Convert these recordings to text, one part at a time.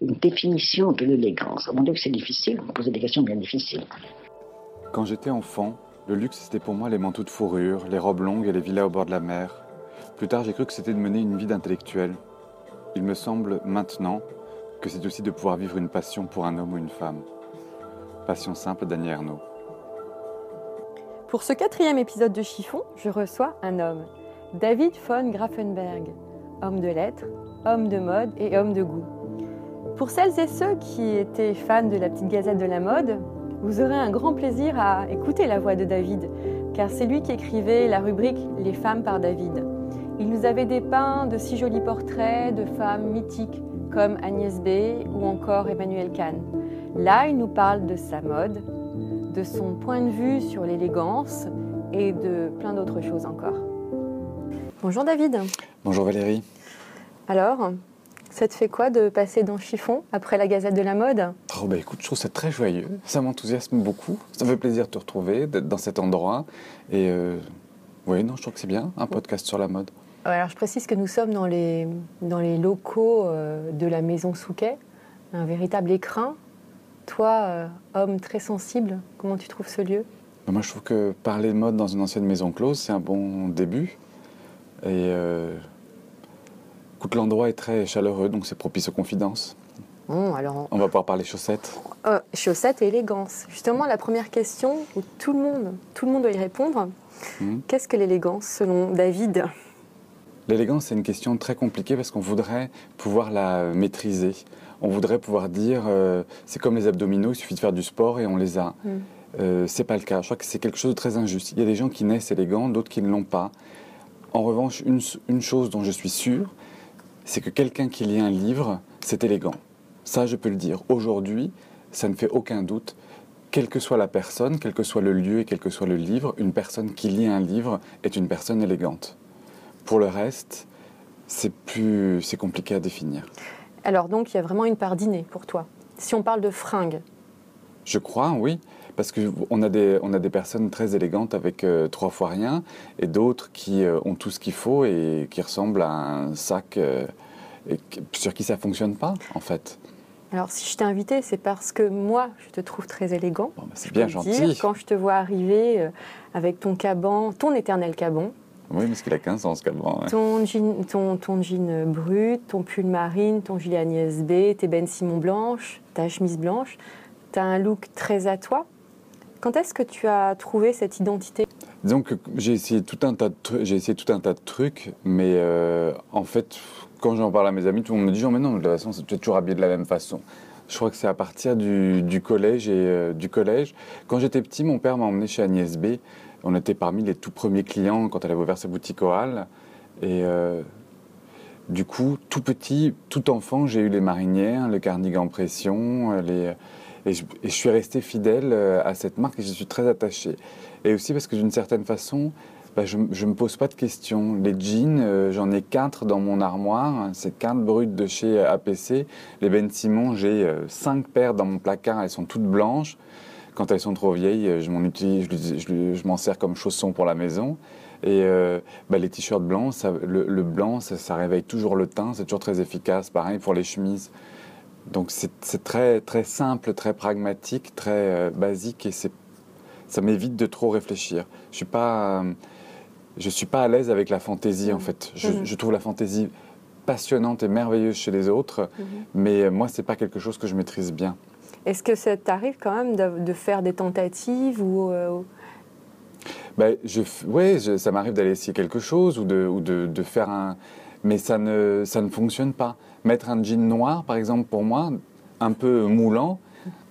Une définition de l'élégance. Mon Dieu, c'est difficile. Vous posez des questions bien difficiles. Quand j'étais enfant, le luxe c'était pour moi les manteaux de fourrure, les robes longues et les villas au bord de la mer. Plus tard, j'ai cru que c'était de mener une vie d'intellectuel. Il me semble maintenant que c'est aussi de pouvoir vivre une passion pour un homme ou une femme. Passion simple d'Annie Ernaux. Pour ce quatrième épisode de Chiffon, je reçois un homme, David von Grafenberg, homme de lettres, homme de mode et homme de goût. Pour celles et ceux qui étaient fans de la petite gazette de la mode, vous aurez un grand plaisir à écouter la voix de David, car c'est lui qui écrivait la rubrique Les femmes par David. Il nous avait dépeint de si jolis portraits de femmes mythiques comme Agnès B ou encore Emmanuel Kahn. Là, il nous parle de sa mode, de son point de vue sur l'élégance et de plein d'autres choses encore. Bonjour David. Bonjour Valérie. Alors, ça te fait quoi de passer dans Chiffon après la Gazette de la mode? Oh bah écoute, je trouve ça très joyeux, ça m'enthousiasme beaucoup, ça me fait plaisir de te retrouver, d'être dans cet endroit. Et euh, oui, non, je trouve que c'est bien, un podcast sur la mode. alors je précise que nous sommes dans les, dans les locaux euh, de la maison Souquet, un véritable écrin. Toi, euh, homme très sensible, comment tu trouves ce lieu? Bah, Moi je trouve que parler de mode dans une ancienne maison close, c'est un bon début. Et écoute, l'endroit est très chaleureux, donc c'est propice aux confidences. Bon, alors, On va pouvoir parler chaussettes. euh, chaussettes et élégance. Justement, la première question où tout le monde, tout le monde doit y répondre. Mhm. Qu'est-ce que l'élégance selon David? L'élégance, c'est une question très compliquée parce qu'on voudrait pouvoir la maîtriser. On voudrait pouvoir dire, euh, c'est comme les abdominaux, il suffit de faire du sport et on les a. Mm. Euh, c'est pas le cas. Je crois que c'est quelque chose de très injuste. Il y a des gens qui naissent élégants, d'autres qui ne l'ont pas. En revanche, une, une chose dont je suis sûr, c'est que quelqu'un qui lit un livre, c'est élégant. Ça, je peux le dire. Aujourd'hui, ça ne fait aucun doute. Quelle que soit la personne, quel que soit le lieu et quel que soit le livre, une personne qui lit un livre est une personne élégante. Pour le reste, c'est plus, c'est compliqué à définir. Alors donc, il y a vraiment une part d'inné pour toi. Si on parle de fringues, Je crois, oui, parce qu'on a des, on a des personnes très élégantes avec euh, trois fois rien, et d'autres qui euh, ont tout ce qu'il faut et qui ressemblent à un sac euh, et sur qui ça fonctionne pas, en fait. alors si je t'ai invité, c'est parce que moi, je te trouve très élégant. Bon, bah, c'est bien gentil. dire. Quand je te vois arriver avec ton caban, ton éternel caban, Oui, parce qu'il a 15 ans, ce ouais. ton jean, ton, ton jean brut, ton pull marine, ton gilet Agnès B, tes Ben Simon blanches, ta chemise blanche, tu as un look très à toi. Quand est-ce que tu as trouvé cette identité? Disons j'ai essayé tout un tas de trucs, j'ai essayé tout un tas de trucs, mais euh, en fait, quand j'en parle à mes amis, tout le monde me dit, oh, mais non, de toute façon, tu es toujours habillé de la même façon. Je crois que c'est à partir du, collège et euh, du collège. Quand j'étais petit, mon père m'a emmené chez Agnès B. On était parmi les tout premiers clients quand elle avait ouvert sa boutique Hall. Et euh, du coup, tout petit, tout enfant, j'ai eu les marinières, le cardigan pression, les, et, je, suis resté fidèle euh, à cette marque et je suis très attaché. Et aussi parce que d'une certaine façon, bah, je ne me pose pas de questions. Les jeans, euh, j'en ai quatre dans mon armoire. C'est quatre brutes de chez APC. Les Ben Simon, j'ai euh, cinq paires dans mon placard. Elles sont toutes blanches. Quand elles sont trop vieilles, euh, je m'en sers comme chaussons pour la maison. Et euh, bah, les t-shirts blancs, le, blanc, ça réveille toujours le teint. C'est toujours très efficace. Pareil pour les chemises. Donc c'est très, très simple, très pragmatique, très euh, basique et ça m'évite de trop réfléchir. Je suis pas, euh, je suis pas à l'aise avec la fantaisie en fait. Je, Mhm. je trouve la fantaisie passionnante et merveilleuse chez les autres, mais euh, moi c'est pas quelque chose que je maîtrise bien. Est-ce que ça t'arrive quand même de, de faire des tentatives ou euh, Ben, je, ouais, je- ça m'arrive d'aller essayer quelque chose ou de, ou de, de faire un, mais ça ne, ça ne fonctionne pas. Mettre un jean noir, par exemple, pour moi, un peu moulant.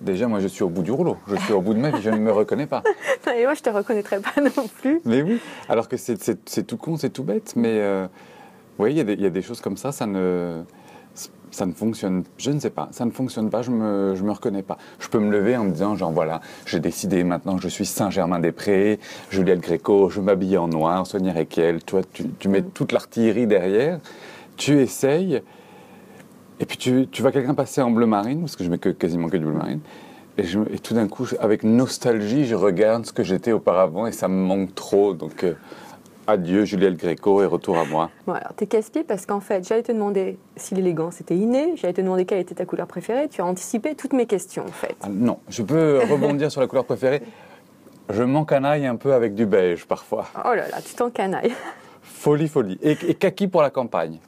Déjà, moi, je suis au bout du rouleau. Je suis au bout de ma vie. Je ne me reconnais pas. Et moi, je te reconnaîtrais pas non plus. Mais oui, alors que c'est- tout con, c'est tout bête, mais, euh, Oui, y, il y a des choses comme ça, ça ne, ça ne fonctionne, je ne sais pas, ça ne fonctionne pas, je me, je me reconnais pas. Je peux me lever en me disant, genre voilà, j'ai décidé maintenant, je suis Saint-Germain-des-Prés, Juliette Gréco, je m'habille en noir, Sonia Requiel, toi, tu, tu mets toute l'artillerie derrière, tu essayes, et puis tu, tu vois quelqu'un passer en bleu marine, parce que je mets quasiment que du bleu marine, et, tout d'un coup, avec nostalgie, je regarde ce que j'étais auparavant, et ça me manque trop, donc euh, adieu Juliette Gréco, et retour à moi. Bon, alors, t'es casse-pied parce qu'en fait, j'allais te demander si l'élégance était innée, j'allais te demander quelle était ta couleur préférée. Tu as anticipé toutes mes questions, en fait. Ah, non, je peux rebondir sur la couleur préférée. Je m'encanaille un peu avec du beige parfois. Oh là là, tu t'en canailles. Folie, folie. Et, et kaki pour la campagne.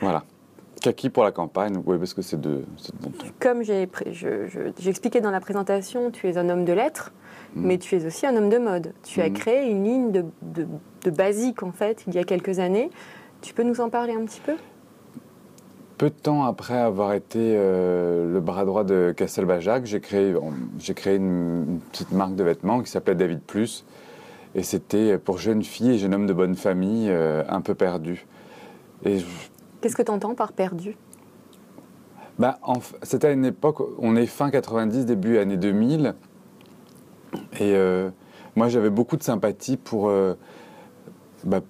Voilà. Kaki pour la campagne, oui, parce que c'est de, bon. Comme j'ai pré- je- je- dans la présentation, tu es un homme de lettres. Mais tu es aussi un homme de mode. Tu as Mm. créé une ligne de, de, de basique, en fait, il y a quelques années. Tu peux nous en parler un petit peu? Peu de temps après avoir été euh, le bras droit de Castelbajac, j'ai créé, j'ai créé une, une petite marque de vêtements qui s'appelait David Plus. Et c'était pour jeunes filles et jeunes hommes de bonne famille euh, un peu perdus. Et je- Qu'est-ce que tu entends par perdu? Bah, en c'était à une époque, on est fin 90, début années 2000. Et euh, moi, j'avais beaucoup de sympathie pour, euh, bah,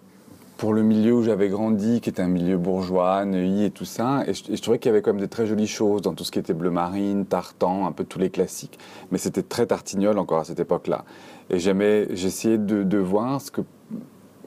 pour le milieu où j'avais grandi, qui était un milieu bourgeois, Neuilly et tout ça. Et je, et je trouvais qu'il y avait quand même des très jolies choses dans tout ce qui était bleu marine, tartan, un peu tous les classiques. Mais c'était très tartignol encore à cette époque-là. Et j'essayais de, de voir ce que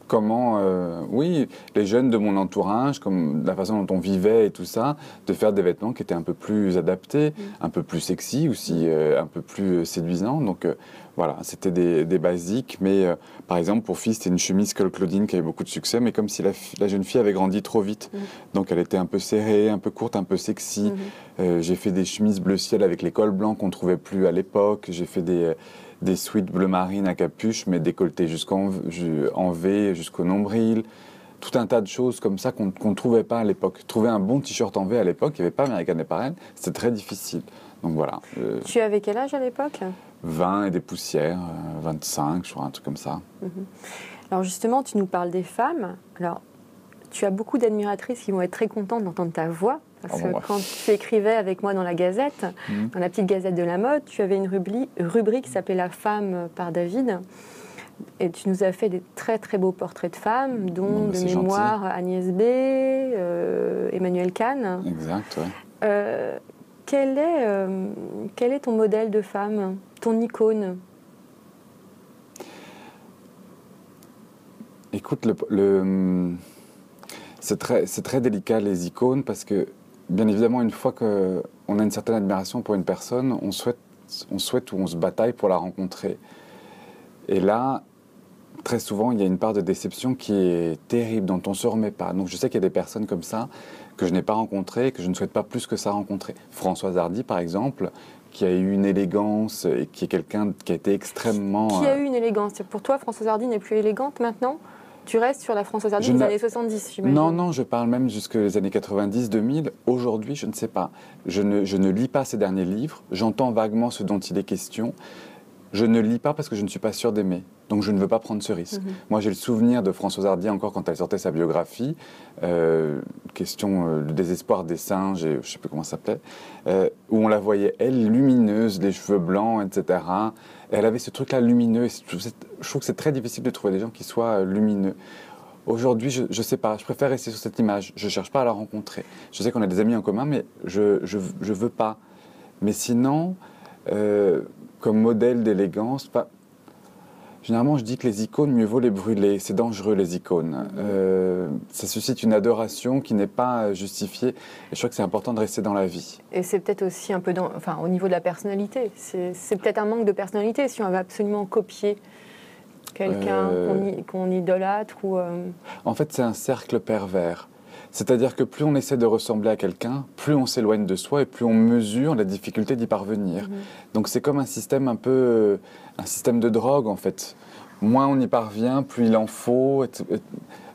comment, euh, oui, les jeunes de mon entourage, comme la façon dont on vivait et tout ça, de faire des vêtements qui étaient un peu plus adaptés, un peu plus sexy aussi, euh, un peu plus séduisants. Donc euh, voilà, c'était des, des basiques. Mais euh, par exemple, pour fille, c'était une chemise Col Claudine qui avait beaucoup de succès, mais comme si la, jeune fille avait grandi trop vite. Mhm. Donc elle était un peu serrée, un peu courte, un peu sexy. Mhm. Euh, j'ai fait des chemises bleu ciel avec les cols blancs qu'on trouvait plus à l'époque. J'ai fait des, des suites bleu marine à capuche, mais décolletées jusqu'en ju- en V, jusqu'au nombril. Tout un tas de choses comme ça qu'on qu'on ne trouvait pas à l'époque. Trouver un bon t-shirt en V à l'époque, il n'y avait pas American Apparel, c'était très difficile. Donc voilà, euh, Tu avais quel âge à l'époque? 20 et des poussières, euh, 25, je crois, un truc comme ça. Alors justement, tu nous parles des femmes. Alors, tu as beaucoup d'admiratrices qui vont être très contentes d'entendre ta voix. Parce Ah que ouais. quand tu écrivais avec moi dans la Gazette, Mhm. dans la petite Gazette de la mode, tu avais une rubrique qui s'appelait La femme par David. Et tu nous as fait des très très beaux portraits de femmes, dont Bon, bah, de mémoire Agnès B, euh, Emmanuel Kahn. Exact, ouais. Euh, quel, est, euh, quel est ton modèle de femme, ton icône? Écoute, le, le- c'est très, délicat les icônes parce que, bien évidemment, une fois qu'on a une certaine admiration pour une personne, on souhaite, on souhaite ou on se bataille pour la rencontrer. Et là, très souvent, il y a une part de déception qui est terrible, dont on ne se remet pas. Donc je sais qu'il y a des personnes comme ça que je n'ai pas rencontrées, que je ne souhaite pas plus que ça rencontrer. Françoise Hardy, par exemple, qui a eu une élégance et qui est quelqu'un qui a été extrêmement... Qui a euh, eu une élégance Pour toi, Françoise Hardy n'est plus élégante maintenant? Tu restes sur la Françoise Hardy des années 70, j'imagine Non, non, je parle même jusque les années 90, 2000. Aujourd'hui, je ne sais pas. Je ne, je ne lis pas ses derniers livres. J'entends vaguement ce dont il est question. Je ne lis pas parce que je ne suis pas sûr d'aimer. Donc je ne veux pas prendre ce risque. Mhm. Moi, j'ai le souvenir de Françoise Hardy encore quand elle sortait sa biographie. euh, question euh, Le désespoir des singes, et je ne sais plus comment ça s'appelait. euh, où on la voyait, elle, lumineuse, les cheveux blancs, etc. Elle avait ce truc-là lumineux. Et je trouve que c'est très difficile de trouver des gens qui soient euh, lumineux. Aujourd'hui, je ne sais pas, je préfère rester sur cette image. Je ne cherche pas à la rencontrer. Je sais qu'on a des amis en commun, mais je je veux pas. Mais sinon, comme modèle d'élégance, pas- généralement je dis que les icônes, mieux vaut les brûler. C'est dangereux les icônes. Euh, ça suscite une adoration qui n'est pas justifiée. Et je crois que c'est important de rester dans la vie. Et c'est peut-être aussi un peu dans, enfin, au niveau de la personnalité. C'est c'est peut-être un manque de personnalité si on veut absolument copier quelqu'un Euh. qu'on idolâtre ou. euh, En fait, c'est un cercle pervers. C'est-à-dire que plus on essaie de ressembler à quelqu'un, plus on s'éloigne de soi et plus on mesure la difficulté d'y parvenir. Mhm. Donc c'est comme un système un peu, euh, un système de drogue en fait. Moins on y parvient, plus il en faut.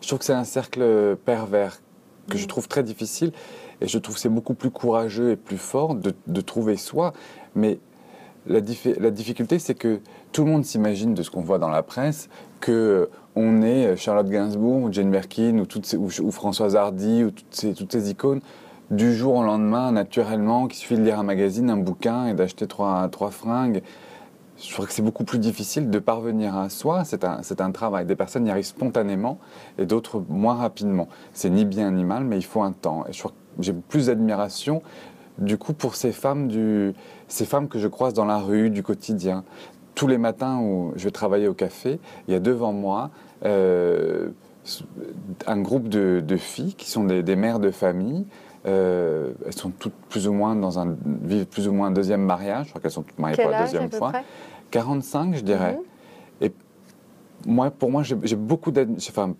Je trouve que c'est un cercle pervers que je Mhm. trouve très difficile et je trouve que c'est beaucoup plus courageux et plus fort de, de trouver soi. Mais la, diffi- la difficulté, c'est que tout le monde s'imagine de ce qu'on voit dans la presse que on est euh, Charlotte Gainsbourg ou Jane Birkin ou, ou Françoise Hardy ou toutes ces, toutes ces icônes du jour au lendemain, naturellement, qu'il suffit de lire un magazine, un bouquin et d'acheter trois, trois fringues. Je crois que c'est beaucoup plus difficile de parvenir à soi. C'est un, c'est un travail. Des personnes y arrivent spontanément et d'autres moins rapidement. C'est ni bien ni mal, mais il faut un temps. Et je crois que j'ai plus d'admiration, du coup, pour ces femmes, du, ces femmes que je croise dans la rue, du quotidien. Tous les matins où je vais travailler au café, il y a devant moi euh, un groupe de, de filles qui sont des, des mères de famille. Euh, elles sont toutes plus ou moins dans un vivent plus ou moins un deuxième mariage. Je crois qu'elles sont toutes mariées Quel pour la deuxième fois. près? 45, je dirais. Mhm. Et moi, pour moi, j'ai beaucoup. Enfin,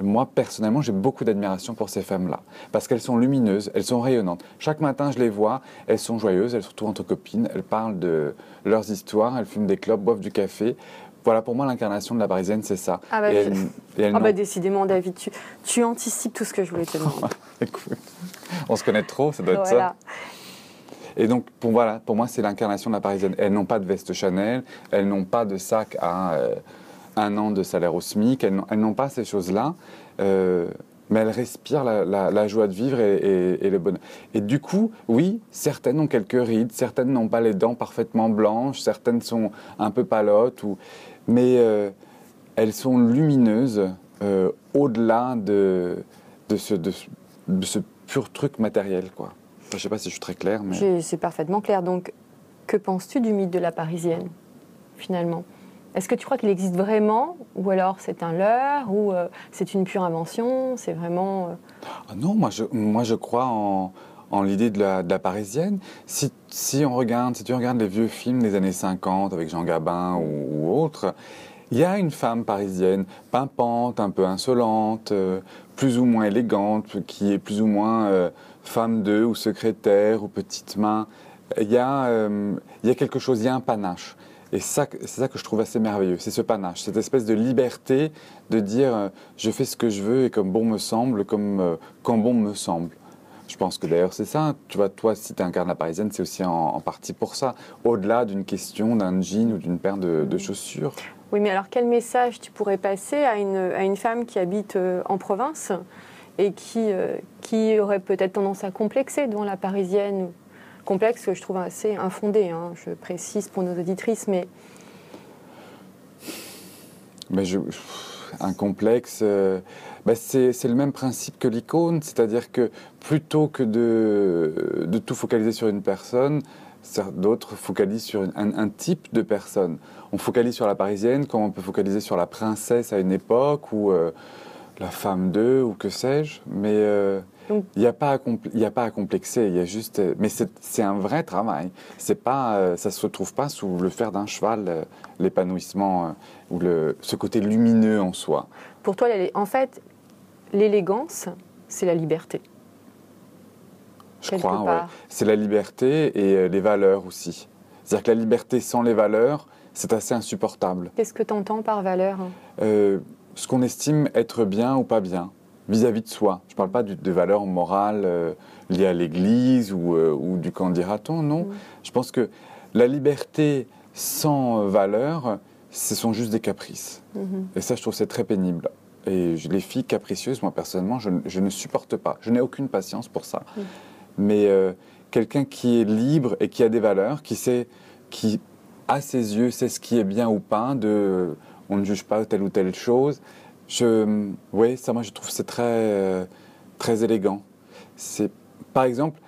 moi, personnellement, j'ai beaucoup d'admiration pour ces femmes-là. Parce qu'elles sont lumineuses, elles sont rayonnantes. Chaque matin, je les vois, elles sont joyeuses, elles se retrouvent entre copines, elles parlent de leurs histoires, elles fument des clopes, boivent du café. Voilà, pour moi, l'incarnation de la parisienne, c'est ça. Ah bah, et Ah bah décidément, David, tu, tu anticipes tout ce que je voulais te demander. Écoute, on se connaît trop, ça doit être ça. voilà. Et donc, pour, voilà, pour moi, c'est l'incarnation de la parisienne. Elles n'ont pas de veste Chanel, elles n'ont pas de sac à euh, un an de salaire au SMIC, elles n'ont- pas ces choses-là, euh, mais elles respirent la, joie de vivre et, le bonheur. Et du coup, oui, certaines ont quelques rides, certaines n'ont pas les dents parfaitement blanches, certaines sont un peu palotes, mais euh, elles sont lumineuses euh, au-delà de, ce, pur truc matériel, quoi. Je sais pas si je suis très clair, mais... C'est parfaitement clair. Donc, que penses-tu du mythe de la parisienne, finalement? Est-ce que tu crois qu'il existe vraiment Ou alors c'est un leurre Ou euh, c'est une pure invention C'est vraiment. euh, Ah non, moi je, moi je crois en, en l'idée de la, parisienne. Si, si on regarde, si tu regardes les vieux films des années 50 avec Jean Gabin ou, ou autres, il y a une femme parisienne, pimpante, un peu insolente, euh, plus ou moins élégante, qui est plus ou moins femme d'eux ou secrétaire ou petite main. Il y, a, il y a quelque chose, il y a un panache. Et c'est ça que je trouve assez merveilleux, c'est ce panache, cette espèce de liberté de dire euh, je fais ce que je veux et comme bon me semble, comme euh, quand bon me semble. Je pense que d'ailleurs c'est ça. Tu vois, toi, si tu incarnes la parisienne, c'est aussi en, partie pour ça. Au-delà d'une question d'un jean ou d'une paire de, chaussures. Oui, mais alors quel message tu pourrais passer à une, à une femme qui habite euh, en province et qui, qui aurait peut-être tendance à complexer devant la parisienne Complexe que je trouve assez infondé, hein, je précise pour nos auditrices, mais un complexe, euh, bah, c'est le même principe que l'icône, c'est-à-dire que plutôt que de, tout focaliser sur une personne, d'autres focalisent sur un, type de personne. On focalise sur la parisienne comme on peut focaliser sur la princesse à une époque ou euh, la femme d'eux ou que sais-je, mais euh, il n'y a, pas à complexer, il y a juste... Mais c'est un vrai travail, pas, euh, ça ne se retrouve pas sous le fer d'un cheval, euh, l'épanouissement euh, ou le, ce côté lumineux en soi. pour toi, en fait, l'élégance, c'est la liberté. Je Quelque crois, ouais. C'est la liberté et les valeurs aussi. C'est-à-dire que la liberté sans les valeurs, c'est assez insupportable. Qu'est-ce que tu entends par valeur hein? Ce qu'on estime être bien ou pas bien vis-à-vis de soi. Je ne parle pas de valeurs morales euh, liées à l'Église ou, euh, ou du qu'en dira-t-on, non. Mm. Je pense que la liberté sans valeur, ce sont juste des caprices. Mhm. Et ça, je trouve c'est très pénible. Et les filles capricieuses, moi personnellement, je, ne- je ne supporte pas. Je n'ai aucune patience pour ça. Mm. Mais euh, quelqu'un qui est libre et qui a des valeurs, qui sait, qui à ses yeux sait ce qui est bien ou pas, de, on ne juge pas telle ou telle chose. Je, oui, ça, moi, je trouve c'est très, euh, très élégant. C'est, par exemple,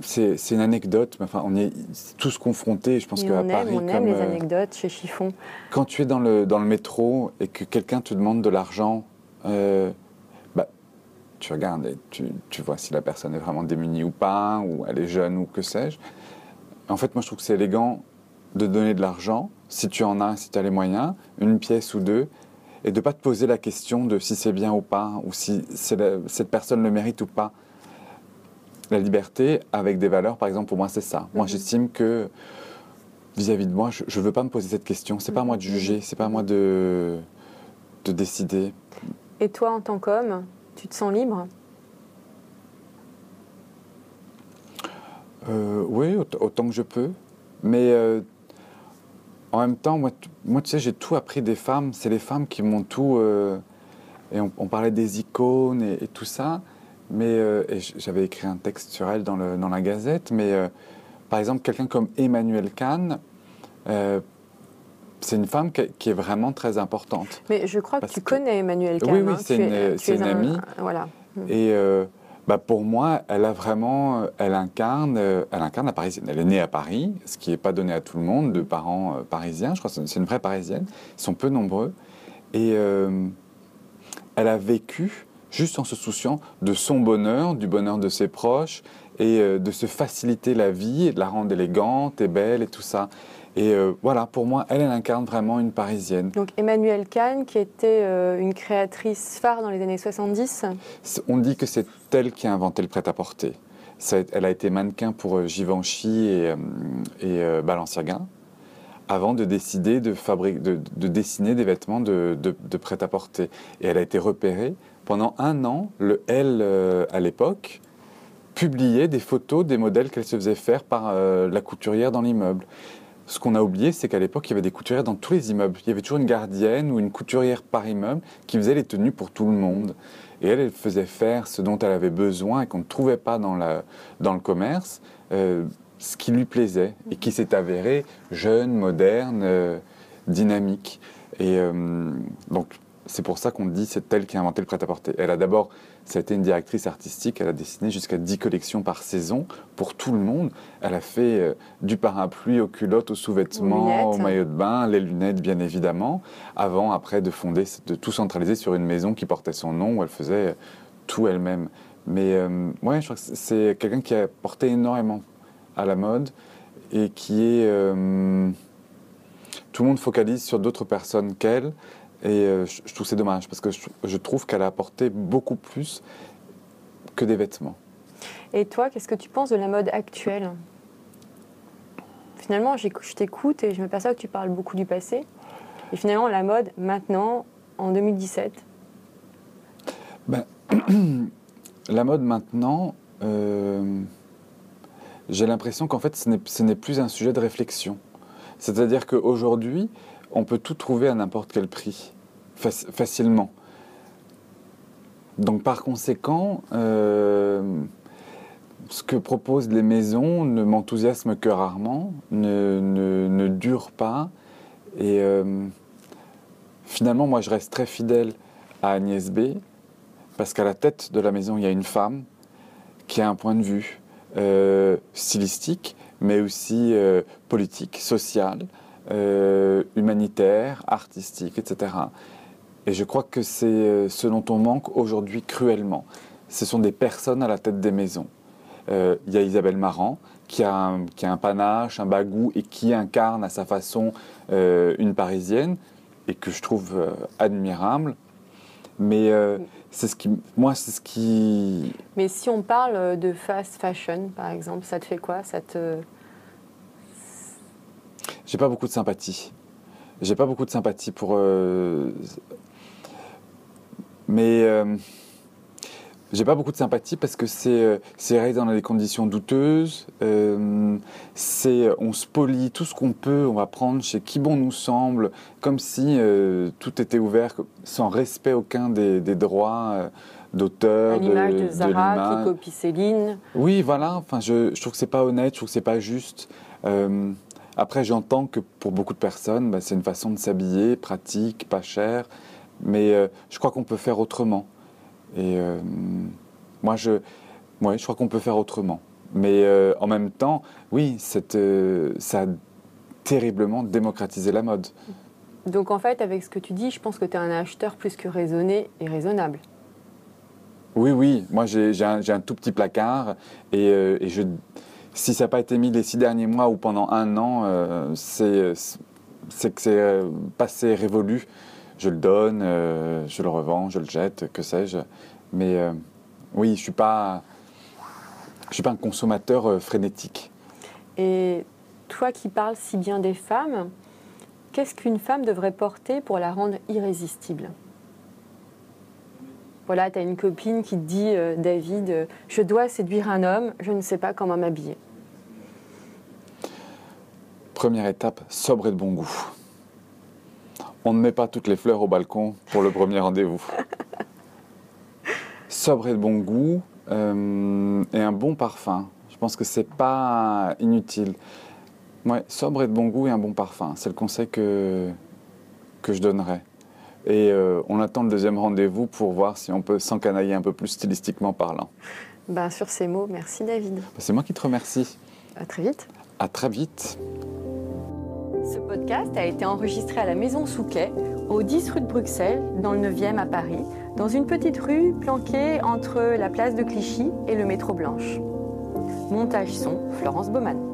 c'est c'est une anecdote, mais enfin, on est tous confrontés. Je pense qu'à Paris, on aime les euh, anecdotes chez Chiffon. quand tu es dans le, dans le métro et que quelqu'un te demande de l'argent, euh, bah, tu regardes et tu, tu vois si la personne est vraiment démunie ou pas, ou elle est jeune ou que sais-je. En fait, moi, je trouve que c'est élégant de donner de l'argent, si tu en as, si tu as les moyens, une pièce ou deux, et de ne pas te poser la question de si c'est bien ou pas, ou si la- cette personne le mérite ou pas. La liberté avec des valeurs, par exemple, pour moi, c'est ça. Moi, Mhm. j'estime que vis-à-vis de moi, je ne veux pas me poser cette question. C'est pas à moi de juger, c'est pas à moi de, de décider. Et toi, en tant qu'homme, tu te sens libre? Euh, oui, aut- autant que je peux. Mais euh, en même temps, moi, tu sais, j'ai tout appris des femmes. C'est les femmes qui m'ont tout. euh, et on, on parlait des icônes et, et tout ça. Mais euh, et j'avais écrit un texte sur elle dans, le, dans la Gazette. Mais euh, par exemple, quelqu'un comme Emmanuel Kahn, euh, c'est une femme qui, qui est vraiment très importante. Mais je crois que tu que- connais Emmanuel Kahn. Oui, oui, hein. c'est une- es- un- amie. Voilà. Et euh, bah, pour moi, elle a vraiment, elle incarne, euh, elle incarne la parisienne. Elle est née à Paris, ce qui n'est pas donné à tout le monde, de parents euh, parisiens. Je crois que c'est une vraie parisienne. Ils sont peu nombreux. Et euh, elle a vécu juste en se souciant de son bonheur, du bonheur de ses proches, et euh, de se faciliter la vie, et de la rendre élégante et belle et tout ça. Et euh, voilà, pour moi, elle, elle incarne vraiment une parisienne. Donc Emmanuel Kahn, qui était euh, une créatrice phare dans les années 70. C'est- On dit que c'est elle qui a inventé le prêt-à-porter. Elle a été mannequin pour euh, Givenchy et, et Balenciaga avant de décider de, fabri- de, de dessiner des vêtements de, de- de prêt-à-porter. Et elle a été repérée. Pendant un an, le L, euh, à l'époque, publiait des photos des modèles qu'elle se faisait faire par euh, la couturière dans l'immeuble. Ce qu'on a oublié, c'est qu'à l'époque, il y avait des couturières dans tous les immeubles. Il y avait toujours une gardienne ou une couturière par immeuble qui faisait les tenues pour tout le monde. Et elle, elle faisait faire ce dont elle avait besoin et qu'on ne trouvait pas dans, le commerce, euh, ce qui lui plaisait et qui s'est avéré jeune, moderne, euh, dynamique. Et euh, donc, c'est pour ça qu'on dit c'est elle qui a inventé le prêt-à-porter. Elle a d'abord, ça a été une directrice artistique, elle a dessiné jusqu'à 10 collections par saison pour tout le monde. Elle a fait euh, du parapluie aux culottes, aux Aux sous-vêtements, lunettes. aux maillots de bain, les lunettes bien évidemment, avant après de fonder, de tout centraliser sur une maison qui portait son nom où elle faisait euh, tout elle-même. Mais euh, ouais, je crois que c'est- c'est quelqu'un qui a porté énormément à la mode et qui est... euh, tout le monde focalise sur d'autres personnes qu'elle. Et euh, je, trouve c'est dommage parce que je, trouve qu'elle a apporté beaucoup plus que des vêtements. Et toi, qu'est-ce que tu penses de la mode actuelle? Finalement, je t'écoute et je me perçois que tu parles beaucoup du passé. Et finalement, la mode, maintenant, en 2017, La mode maintenant, euh, j'ai l'impression qu'en fait ce n'est- plus un sujet de réflexion. C'est-à-dire qu'aujourd'hui, on peut tout trouver à n'importe quel prix, facilement. Donc par conséquent, euh, ce que proposent les maisons ne m'enthousiasme que rarement, ne, ne- ne dure pas. Et euh, finalement, moi, je reste très fidèle à Agnès B, parce qu'à la tête de la maison, il y a une femme qui a un point de vue euh, stylistique, mais aussi politique, social, humanitaire, artistique, etc. Et je crois que c'est euh, ce dont on manque aujourd'hui cruellement. Ce sont des personnes à la tête des maisons. Euh, Il y a Isabelle Marant, qui a, un, qui a un panache, un bagou, et qui incarne à sa façon euh, une Parisienne, et que je trouve euh, admirable. Mais c'est ce qui, moi, c'est ce qui, Mais si on parle de fast fashion, par exemple, ça te fait quoi? Ça te... j'ai pas beaucoup de sympathie. J'ai pas beaucoup de sympathie pour. euh, mais euh, j'ai pas beaucoup de sympathie parce que c'est euh, réalisé dans des conditions douteuses. euh, c'est on spolie tout ce qu'on peut. On va prendre chez qui bon nous semble, comme si euh, tout était ouvert sans respect aucun des, des droits d'auteur. À l'image de, de Zara qui copie Céline. Oui, voilà. Enfin, je, je trouve que c'est pas honnête, je trouve que c'est pas juste. Euh, après, j'entends que pour beaucoup de personnes, bah, c'est une façon de s'habiller, pratique, pas cher. Mais euh, je crois qu'on peut faire autrement. Et euh, moi, je, ouais, je crois qu'on peut faire autrement. Mais euh, en même temps, oui, cette, ça a terriblement démocratisé la mode. Donc en fait, avec ce que tu dis, je pense que tu es un acheteur plus que raisonné et raisonnable. Oui, oui. Moi, j'ai un, tout petit placard et, et je, si ça n'a pas été mis les six derniers mois ou pendant un an, euh, c'est que c'est passé révolu. Je le donne, euh, je le revends, je le jette, que sais-je. Mais euh, oui, je suis pas, je suis pas un consommateur euh, frénétique. Et toi qui parles si bien des femmes, qu'est-ce qu'une femme devrait porter pour la rendre irrésistible? Voilà, tu as une copine qui te dit, David, je dois séduire un homme, je ne sais pas comment m'habiller. Première étape, sobre et de bon goût. On ne met pas toutes les fleurs au balcon pour le premier rendez-vous. Sobre et de bon goût euh, et un bon parfum. Je pense que c'est pas inutile. Ouais, sobre et de bon goût et un bon parfum. C'est le conseil que, que je donnerais. Et euh, on attend le deuxième rendez-vous pour voir si on peut s'encanailler un peu plus stylistiquement parlant. Ben, sur ces mots, merci David. C'est moi qui te remercie. À très vite. À très vite. Ce podcast a été enregistré à la Maison Souquet, au 10 rue de Bruxelles, dans le 9e à Paris, dans une petite rue planquée entre la place de Clichy et le métro Blanche. Montage son, Florence Baumann.